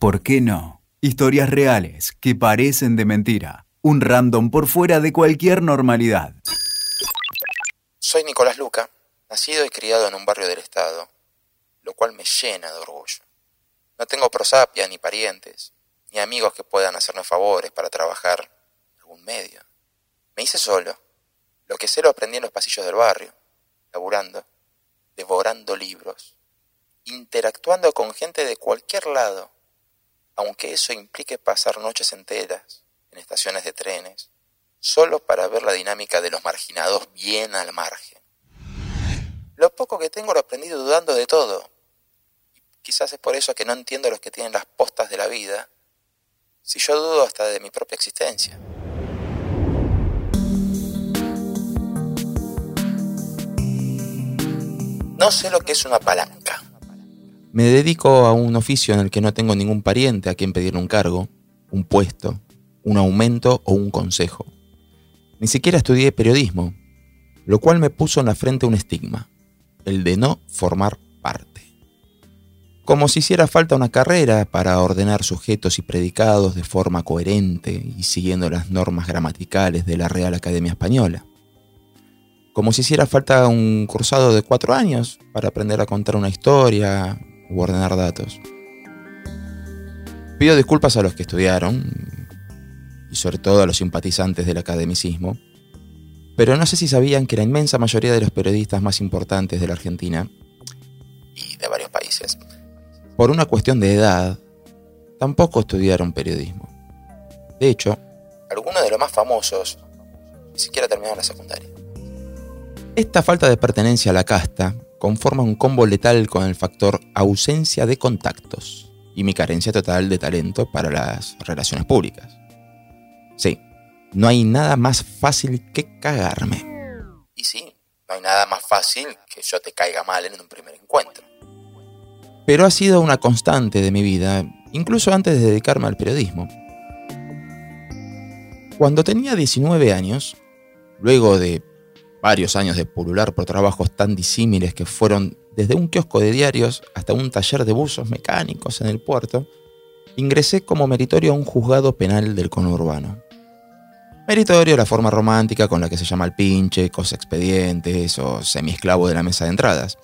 ¿Por qué no? Historias reales que parecen de mentira. Un random por fuera de cualquier normalidad. Soy Nicolás Luca, nacido y criado en un barrio del estado, lo cual me llena de orgullo. No tengo prosapia ni parientes, ni amigos que puedan hacerme favores para trabajar en algún medio. Me hice solo. Lo que sé lo aprendí en los pasillos del barrio, laburando, devorando libros, interactuando con gente de cualquier lado, aunque eso implique pasar noches enteras en estaciones de trenes, solo para ver la dinámica de los marginados bien al margen. Lo poco que tengo lo aprendí dudando de todo. Quizás es por eso que no entiendo a los que tienen las postas de la vida, si yo dudo hasta de mi propia existencia. No sé lo que es una palanca. Me dedico a un oficio en el que no tengo ningún pariente a quien pedirle un cargo, un puesto, un aumento o un consejo. Ni siquiera estudié periodismo, lo cual me puso en la frente un estigma, el de no formar parte. Como si hiciera falta una carrera para ordenar sujetos y predicados de forma coherente y siguiendo las normas gramaticales de la Real Academia Española como si hiciera falta un cursado de cuatro años para aprender a contar una historia o ordenar datos. Pido disculpas a los que estudiaron, y sobre todo a los simpatizantes del academicismo, pero no sé si sabían que la inmensa mayoría de los periodistas más importantes de la Argentina, y de varios países, por una cuestión de edad, tampoco estudiaron periodismo. De hecho, algunos de los más famosos ni siquiera terminaron la secundaria. Esta falta de pertenencia a la casta conforma un combo letal con el factor ausencia de contactos y mi carencia total de talento para las relaciones públicas. Sí, no hay nada más fácil que cagarme. Y sí, no hay nada más fácil que yo te caiga mal en un primer encuentro. Pero ha sido una constante de mi vida, incluso antes de dedicarme al periodismo. Cuando tenía 19 años, luego de varios años de pulular por trabajos tan disímiles que fueron desde un kiosco de diarios hasta un taller de buzos mecánicos en el puerto, ingresé como meritorio a un juzgado penal del conurbano. Meritorio, la forma romántica con la que se llama el pinche, cosa expedientes o semiesclavo de la mesa de entradas.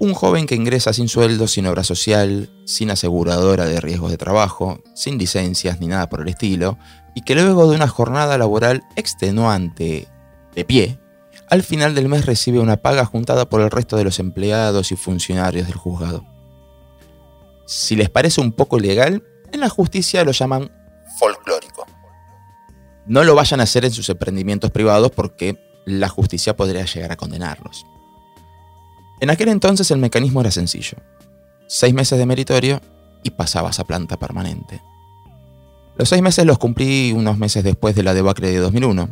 Un joven que ingresa sin sueldo, sin obra social, sin aseguradora de riesgos de trabajo, sin licencias ni nada por el estilo, y que luego de una jornada laboral extenuante de pie, al final del mes recibe una paga juntada por el resto de los empleados y funcionarios del juzgado. Si les parece un poco ilegal, en la justicia lo llaman folclórico. No lo vayan a hacer en sus emprendimientos privados porque la justicia podría llegar a condenarlos. En aquel entonces el mecanismo era sencillo. Seis meses de meritorio y pasabas a planta permanente. Los seis meses los cumplí unos meses después de la debacle de 2001,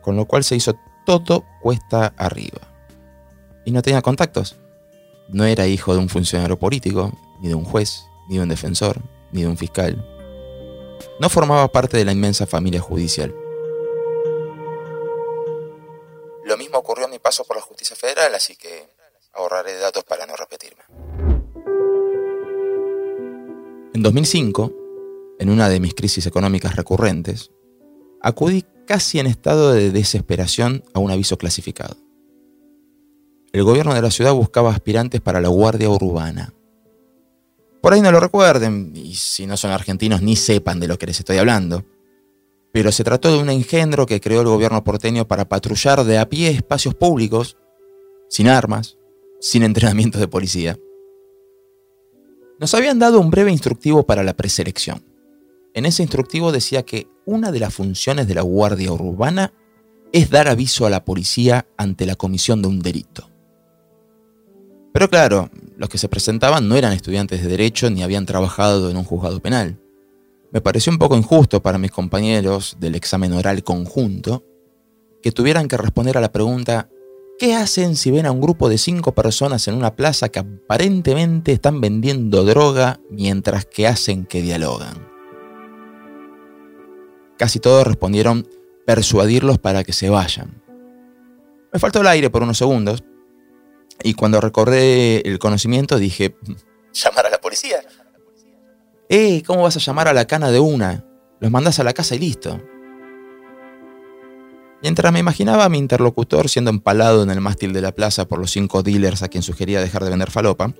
con lo cual se hizo todo cuesta arriba. Y no tenía contactos. No era hijo de un funcionario político, ni de un juez, ni de un defensor, ni de un fiscal. No formaba parte de la inmensa familia judicial. Lo mismo ocurrió en mi paso por la justicia federal, así que ahorraré datos para no repetirme. En 2005, en una de mis crisis económicas recurrentes, acudí casi en estado de desesperación a un aviso clasificado. El gobierno de la ciudad buscaba aspirantes para la Guardia Urbana. Por ahí no lo recuerden, y si no son argentinos ni sepan de lo que les estoy hablando, pero se trató de un engendro que creó el gobierno porteño para patrullar de a pie espacios públicos, sin armas, sin entrenamiento de policía. Nos habían dado un breve instructivo para la preselección. En ese instructivo decía que una de las funciones de la Guardia Urbana es dar aviso a la policía ante la comisión de un delito. Pero claro, los que se presentaban no eran estudiantes de derecho ni habían trabajado en un juzgado penal. Me pareció un poco injusto para mis compañeros del examen oral conjunto que tuvieran que responder a la pregunta ¿Qué hacen si ven a un grupo de cinco personas en una plaza que aparentemente están vendiendo droga mientras que hacen que dialogan? Casi todos respondieron persuadirlos para que se vayan. Me faltó el aire por unos segundos y cuando recordé el conocimiento dije... ¿Llamar a la policía? ¡Eh! ¿Cómo vas a llamar a la cana de una? Los mandás a la casa y listo. Mientras me imaginaba a mi interlocutor siendo empalado en el mástil de la plaza por los cinco dealers a quien sugería dejar de vender falopa,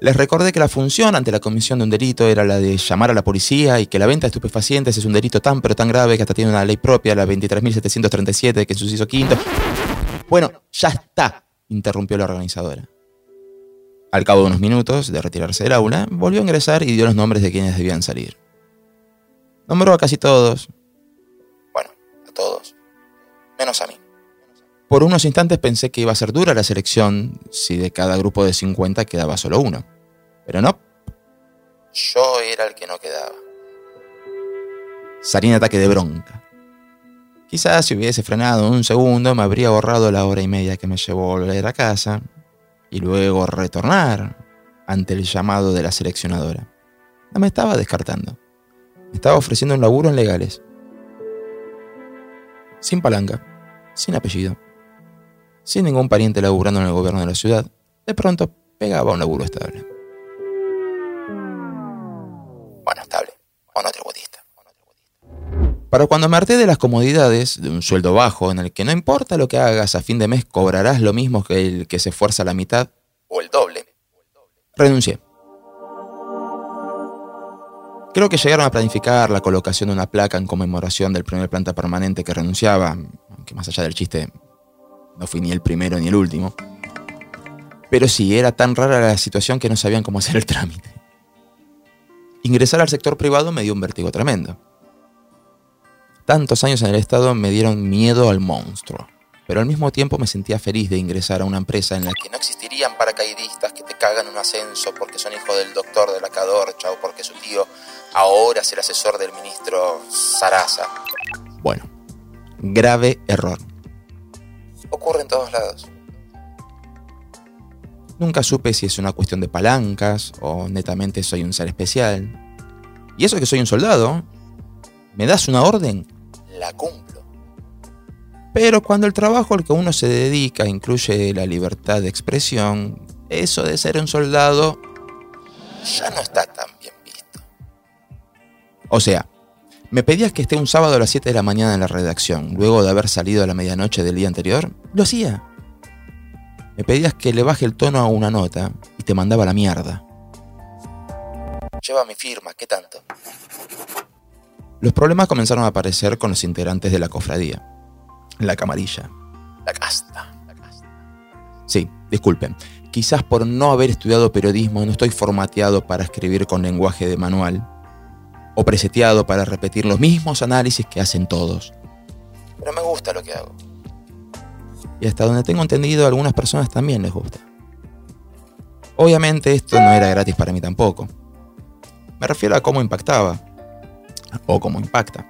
les recordé que la función ante la comisión de un delito era la de llamar a la policía y que la venta de estupefacientes es un delito tan pero tan grave que hasta tiene una ley propia, la 23.737, que hizo quinto. Bueno, ya está, interrumpió la organizadora. Al cabo de unos minutos de retirarse del aula, volvió a ingresar y dio los nombres de quienes debían salir. Nombró a casi todos. Bueno, a todos menos a mí. Por unos instantes pensé que iba a ser dura la selección si de cada grupo de 50 quedaba solo uno. Pero no. Yo era el que no quedaba. Salí en ataque de bronca. Quizás si hubiese frenado un segundo me habría ahorrado la hora y media que me llevó a volver a casa y luego retornar ante el llamado de la seleccionadora. No me estaba descartando. Me estaba ofreciendo un laburo en legales. Sin palanca sin apellido, sin ningún pariente laburando en el gobierno de la ciudad, de pronto pegaba un laburo estable. Bueno, estable, o no tributista. Para cuando me harté de las comodidades de un sueldo bajo en el que no importa lo que hagas a fin de mes cobrarás lo mismo que el que se esfuerza la mitad o el doble, renuncié. Creo que llegaron a planificar la colocación de una placa en conmemoración del primer planta permanente que renunciaba, aunque más allá del chiste, no fui ni el primero ni el último. Pero sí, era tan rara la situación que no sabían cómo hacer el trámite. Ingresar al sector privado me dio un vértigo tremendo. Tantos años en el Estado me dieron miedo al monstruo pero al mismo tiempo me sentía feliz de ingresar a una empresa en la que no existirían paracaidistas que te cagan un ascenso porque son hijos del doctor de la Cadorcha o porque su tío ahora es el asesor del ministro Sarasa. Bueno, grave error. Ocurre en todos lados. Nunca supe si es una cuestión de palancas o netamente soy un ser especial. Y eso que soy un soldado, ¿me das una orden? La cumplo. Pero cuando el trabajo al que uno se dedica incluye la libertad de expresión, eso de ser un soldado ya no está tan bien visto. O sea, me pedías que esté un sábado a las 7 de la mañana en la redacción, luego de haber salido a la medianoche del día anterior, lo hacía. Me pedías que le baje el tono a una nota y te mandaba la mierda. Lleva mi firma, ¿qué tanto? Los problemas comenzaron a aparecer con los integrantes de la cofradía la camarilla. La casta. La casta. Sí, disculpen. Quizás por no haber estudiado periodismo no estoy formateado para escribir con lenguaje de manual. O preseteado para repetir los mismos análisis que hacen todos. Pero me gusta lo que hago. Y hasta donde tengo entendido, a algunas personas también les gusta. Obviamente esto no era gratis para mí tampoco. Me refiero a cómo impactaba. O cómo impacta.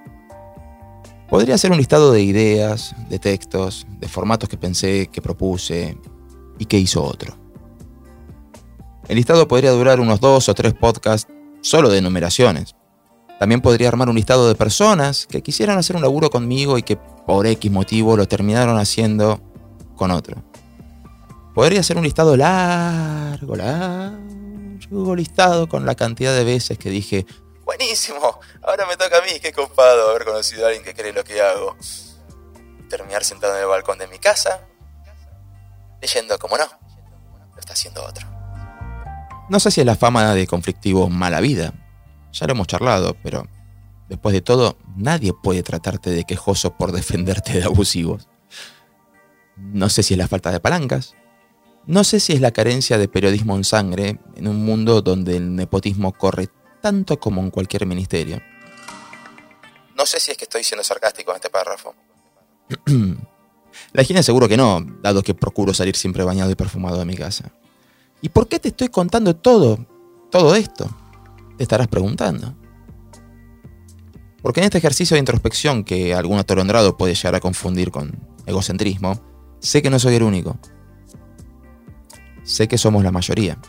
Podría ser un listado de ideas, de textos, de formatos que pensé, que propuse y que hizo otro. El listado podría durar unos dos o tres podcasts solo de numeraciones. También podría armar un listado de personas que quisieran hacer un laburo conmigo y que por X motivo lo terminaron haciendo con otro. Podría ser un listado largo, largo listado con la cantidad de veces que dije, Buenísimo. Ahora me toca a mí. Qué copado haber conocido a alguien que cree lo que hago. Terminar sentado en el balcón de mi casa, leyendo como no. Lo está haciendo otro. No sé si es la fama de conflictivo mala vida. Ya lo hemos charlado, pero después de todo, nadie puede tratarte de quejoso por defenderte de abusivos. No sé si es la falta de palancas. No sé si es la carencia de periodismo en sangre en un mundo donde el nepotismo corre tanto como en cualquier ministerio. No sé si es que estoy siendo sarcástico en este párrafo. La higiene seguro que no, dado que procuro salir siempre bañado y perfumado de mi casa. ¿Y por qué te estoy contando todo, todo esto? Te estarás preguntando. Porque en este ejercicio de introspección que algún atolondrado puede llegar a confundir con egocentrismo, sé que no soy el único. Sé que somos la mayoría.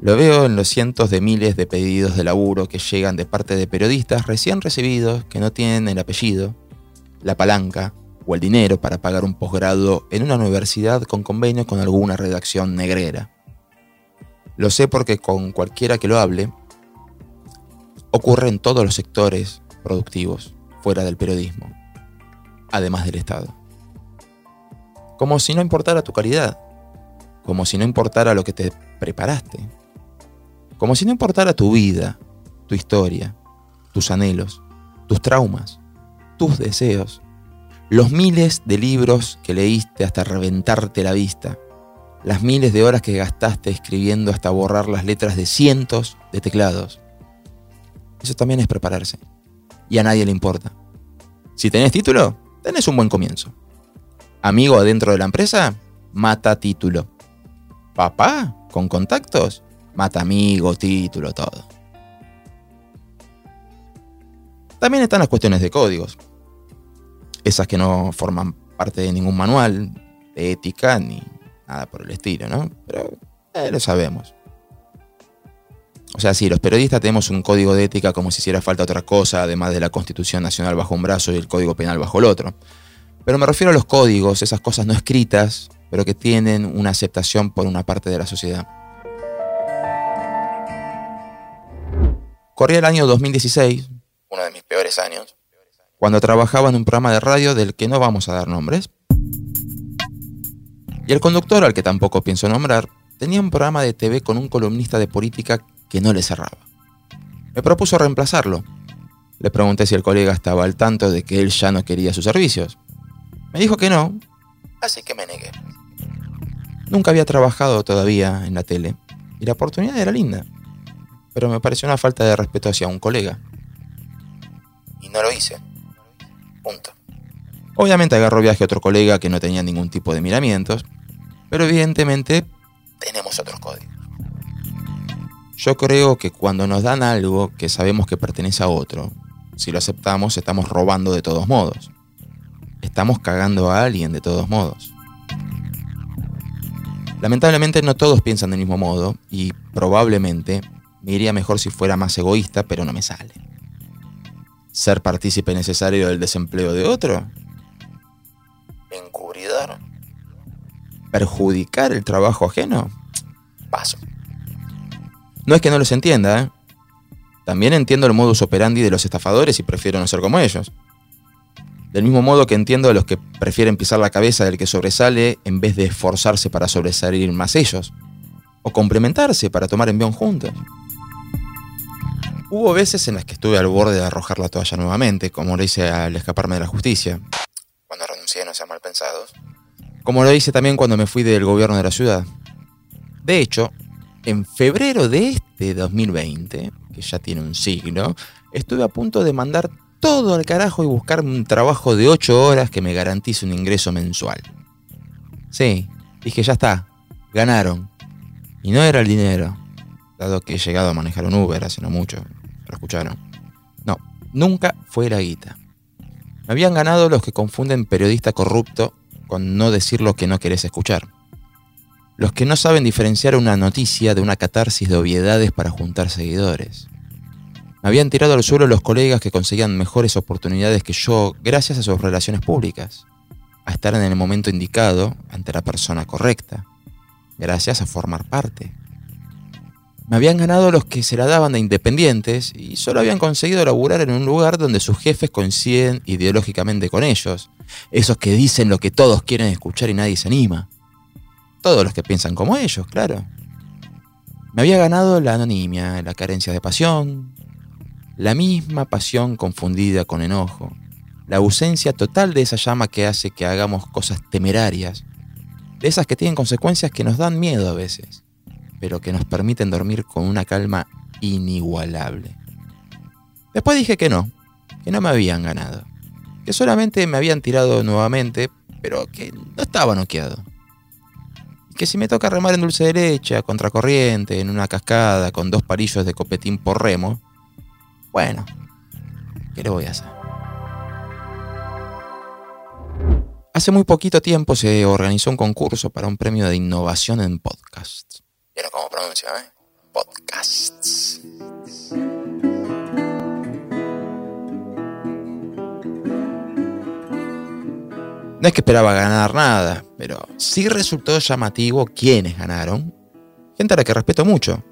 Lo veo en los cientos de miles de pedidos de laburo que llegan de parte de periodistas recién recibidos que no tienen el apellido, la palanca o el dinero para pagar un posgrado en una universidad con convenio con alguna redacción negrera. Lo sé porque con cualquiera que lo hable, ocurre en todos los sectores productivos fuera del periodismo, además del Estado. Como si no importara tu calidad, como si no importara lo que te preparaste, como si no importara tu vida, tu historia, tus anhelos, tus traumas, tus deseos, los miles de libros que leíste hasta reventarte la vista, las miles de horas que gastaste escribiendo hasta borrar las letras de cientos de teclados. Eso también es prepararse. Y a nadie le importa. Si tenés título, tenés un buen comienzo. Amigo adentro de la empresa, mata título. Papá, con contactos, mata amigo, título, todo. También están las cuestiones de códigos. Esas que no forman parte de ningún manual de ética ni nada por el estilo, ¿no? Pero eh, lo sabemos. O sea, sí, los periodistas tenemos un código de ética como si hiciera falta otra cosa, además de la Constitución Nacional bajo un brazo y el Código Penal bajo el otro. Pero me refiero a los códigos, esas cosas no escritas, pero que tienen una aceptación por una parte de la sociedad. Corría el año 2016, uno de mis peores años, cuando trabajaba en un programa de radio del que no vamos a dar nombres. Y el conductor, al que tampoco pienso nombrar, tenía un programa de TV con un columnista de política que no le cerraba. Me propuso reemplazarlo. Le pregunté si el colega estaba al tanto de que él ya no quería sus servicios. Me dijo que no, así que me negué. Nunca había trabajado todavía en la tele y la oportunidad era linda, pero me pareció una falta de respeto hacia un colega. Y no lo hice. Punto. Obviamente agarró viaje a otro colega que no tenía ningún tipo de miramientos pero evidentemente tenemos otros códigos. Yo creo que cuando nos dan algo que sabemos que pertenece a otro, si lo aceptamos estamos robando de todos modos. Estamos cagando a alguien de todos modos. Lamentablemente no todos piensan del mismo modo y probablemente me iría mejor si fuera más egoísta, pero no me sale. ¿Ser partícipe necesario del desempleo de otro? Perjudicar el trabajo ajeno? Paso. No es que no los entienda, ¿eh? También entiendo el modus operandi de los estafadores y prefiero no ser como ellos. Del mismo modo que entiendo a los que prefieren pisar la cabeza del que sobresale en vez de esforzarse para sobresalir más ellos. O complementarse para tomar envión juntos. Hubo veces en las que estuve al borde de arrojar la toalla nuevamente, como lo hice al escaparme de la justicia. Cuando renuncié no sean mal pensados como lo hice también cuando me fui del gobierno de la ciudad. De hecho, en febrero de este 2020, que ya tiene un siglo, estuve a punto de mandar todo al carajo y buscar un trabajo de 8 horas que me garantice un ingreso mensual. Sí, dije, ya está, ganaron. Y no era el dinero, dado que he llegado a manejar un Uber hace no mucho, lo escucharon. No, nunca fue la guita. Me habían ganado los que confunden periodista corrupto con no decir lo que no querés escuchar. Los que no saben diferenciar una noticia de una catarsis de obviedades para juntar seguidores. Me habían tirado al suelo los colegas que conseguían mejores oportunidades que yo gracias a sus relaciones públicas, a estar en el momento indicado ante la persona correcta, gracias a formar parte. Me habían ganado los que se la daban de independientes y solo habían conseguido laburar en un lugar donde sus jefes coinciden ideológicamente con ellos. Esos que dicen lo que todos quieren escuchar y nadie se anima. Todos los que piensan como ellos, claro. Me había ganado la anonimia, la carencia de pasión, la misma pasión confundida con enojo, la ausencia total de esa llama que hace que hagamos cosas temerarias, de esas que tienen consecuencias que nos dan miedo a veces pero que nos permiten dormir con una calma inigualable. Después dije que no, que no me habían ganado, que solamente me habían tirado nuevamente, pero que no estaba noqueado. Y que si me toca remar en dulce derecha, contracorriente, en una cascada, con dos parillos de copetín por remo, bueno, ¿qué le voy a hacer? Hace muy poquito tiempo se organizó un concurso para un premio de innovación en podcasts. ¿Vieron cómo pronuncio, eh? Podcasts. No es que esperaba ganar nada, pero sí resultó llamativo quiénes ganaron. Gente a la que respeto mucho.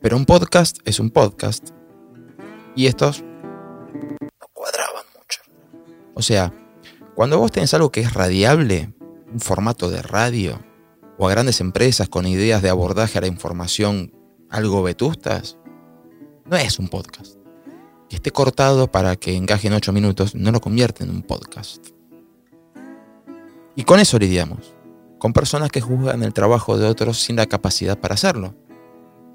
Pero un podcast es un podcast Y estos no cuadraban mucho. O sea, cuando vos tenés algo que es radiable, un formato de radio, o a grandes empresas con ideas de abordaje a la información algo vetustas, no es un podcast. Que esté cortado para que encaje en 8 minutos no lo convierte en un podcast. Y con eso lidiamos, con personas que juzgan el trabajo de otros sin la capacidad para hacerlo.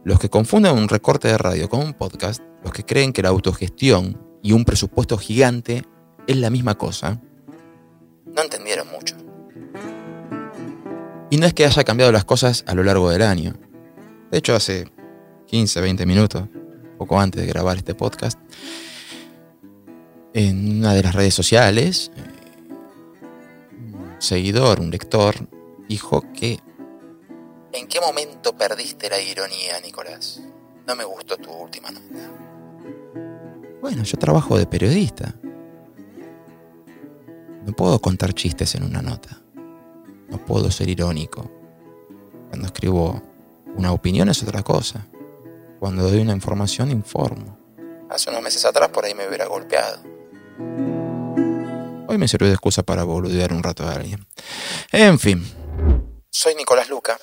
Los que confunden un recorte de radio con un podcast, los que creen que la autogestión y un presupuesto gigante es la misma cosa, no entendieron mucho. Y no es que haya cambiado las cosas a lo largo del año. De hecho, hace 15, 20 minutos, poco antes de grabar este podcast, en una de las redes sociales, seguidor, un lector, dijo que... ¿En qué momento perdiste la ironía, Nicolás? No me gustó tu última nota. Bueno, yo trabajo de periodista. No puedo contar chistes en una nota. No puedo ser irónico. Cuando escribo una opinión es otra cosa. Cuando doy una información informo. Hace unos meses atrás por ahí me hubiera golpeado. Hoy me sirvió de excusa para boludear un rato a alguien. En fin. Soy Nicolás Luca.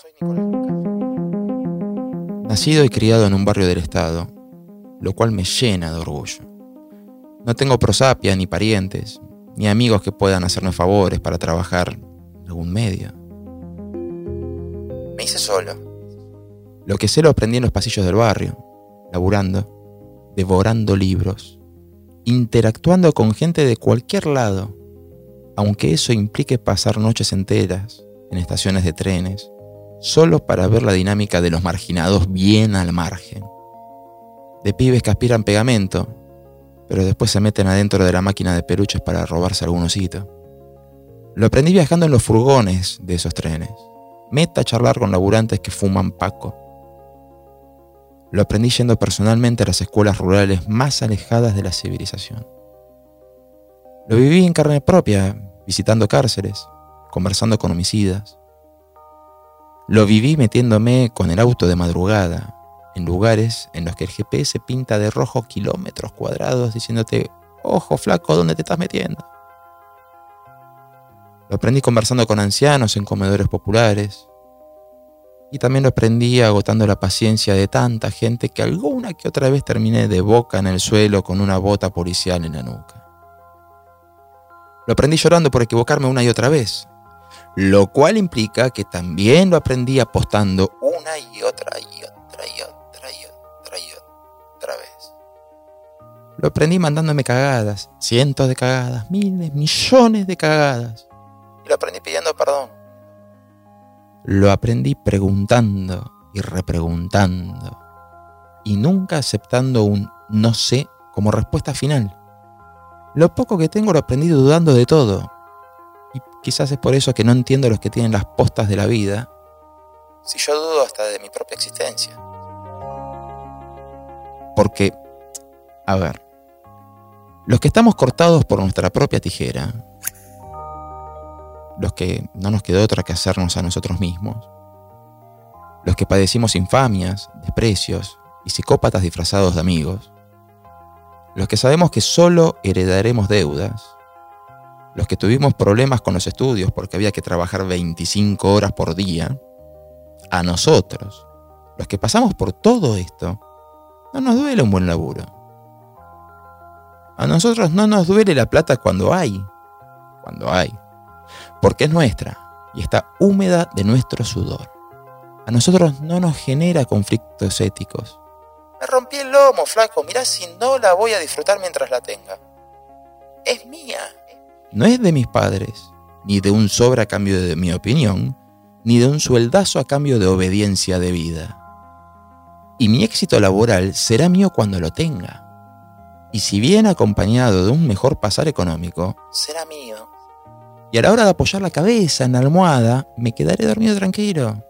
Nacido y criado en un barrio del estado, lo cual me llena de orgullo. No tengo prosapia ni parientes, ni amigos que puedan hacerme favores para trabajar en algún medio. Me hice solo. Lo que sé lo aprendí en los pasillos del barrio, laburando, devorando libros, interactuando con gente de cualquier lado, aunque eso implique pasar noches enteras en estaciones de trenes, solo para ver la dinámica de los marginados bien al margen. De pibes que aspiran pegamento, pero después se meten adentro de la máquina de peluches para robarse algún osito. Lo aprendí viajando en los furgones de esos trenes. Meta a charlar con laburantes que fuman paco. Lo aprendí yendo personalmente a las escuelas rurales más alejadas de la civilización. Lo viví en carne propia, visitando cárceles, conversando con homicidas. Lo viví metiéndome con el auto de madrugada, en lugares en los que el GPS pinta de rojo kilómetros cuadrados diciéndote, ojo flaco, ¿dónde te estás metiendo? Lo aprendí conversando con ancianos en comedores populares. Y también lo aprendí agotando la paciencia de tanta gente que alguna que otra vez terminé de boca en el suelo con una bota policial en la nuca. Lo aprendí llorando por equivocarme una y otra vez, lo cual implica que también lo aprendí apostando una y otra y otra y otra y otra y otra vez. Lo aprendí mandándome cagadas, cientos de cagadas, miles, millones de cagadas. Y lo aprendí pidiendo perdón. Lo aprendí preguntando y repreguntando. Y nunca aceptando un no sé como respuesta final. Lo poco que tengo lo aprendí dudando de todo. Y quizás es por eso que no entiendo a los que tienen las postas de la vida. Si yo dudo hasta de mi propia existencia. Porque, a ver, los que estamos cortados por nuestra propia tijera, los que no nos quedó otra que hacernos a nosotros mismos, los que padecimos infamias, desprecios y psicópatas disfrazados de amigos, los que sabemos que solo heredaremos deudas, los que tuvimos problemas con los estudios porque había que trabajar 25 horas por día, a nosotros, los que pasamos por todo esto, no nos duele un buen laburo. A nosotros no nos duele la plata cuando hay, cuando hay, porque es nuestra y está húmeda de nuestro sudor. A nosotros no nos genera conflictos éticos. Me rompí el lomo, flaco. Mirá si no la voy a disfrutar mientras la tenga. Es mía. No es de mis padres, ni de un sobre a cambio de mi opinión, ni de un sueldazo a cambio de obediencia de vida. Y mi éxito laboral será mío cuando lo tenga. Y si viene acompañado de un mejor pasar económico, Será mío. y a la hora de apoyar la cabeza en la almohada, me quedaré dormido tranquilo,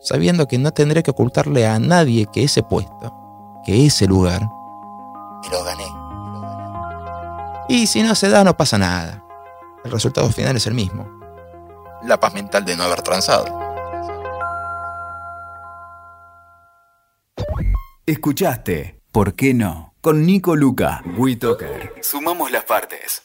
sabiendo que no tendré que ocultarle a nadie que ese puesto, que ese lugar, Y lo gané. y si no se da no pasa nada. El resultado final es el mismo. La paz mental de no haber transado. Escuchaste ¿Por qué no? con Nico Luca. WeToker. Sumamos las partes.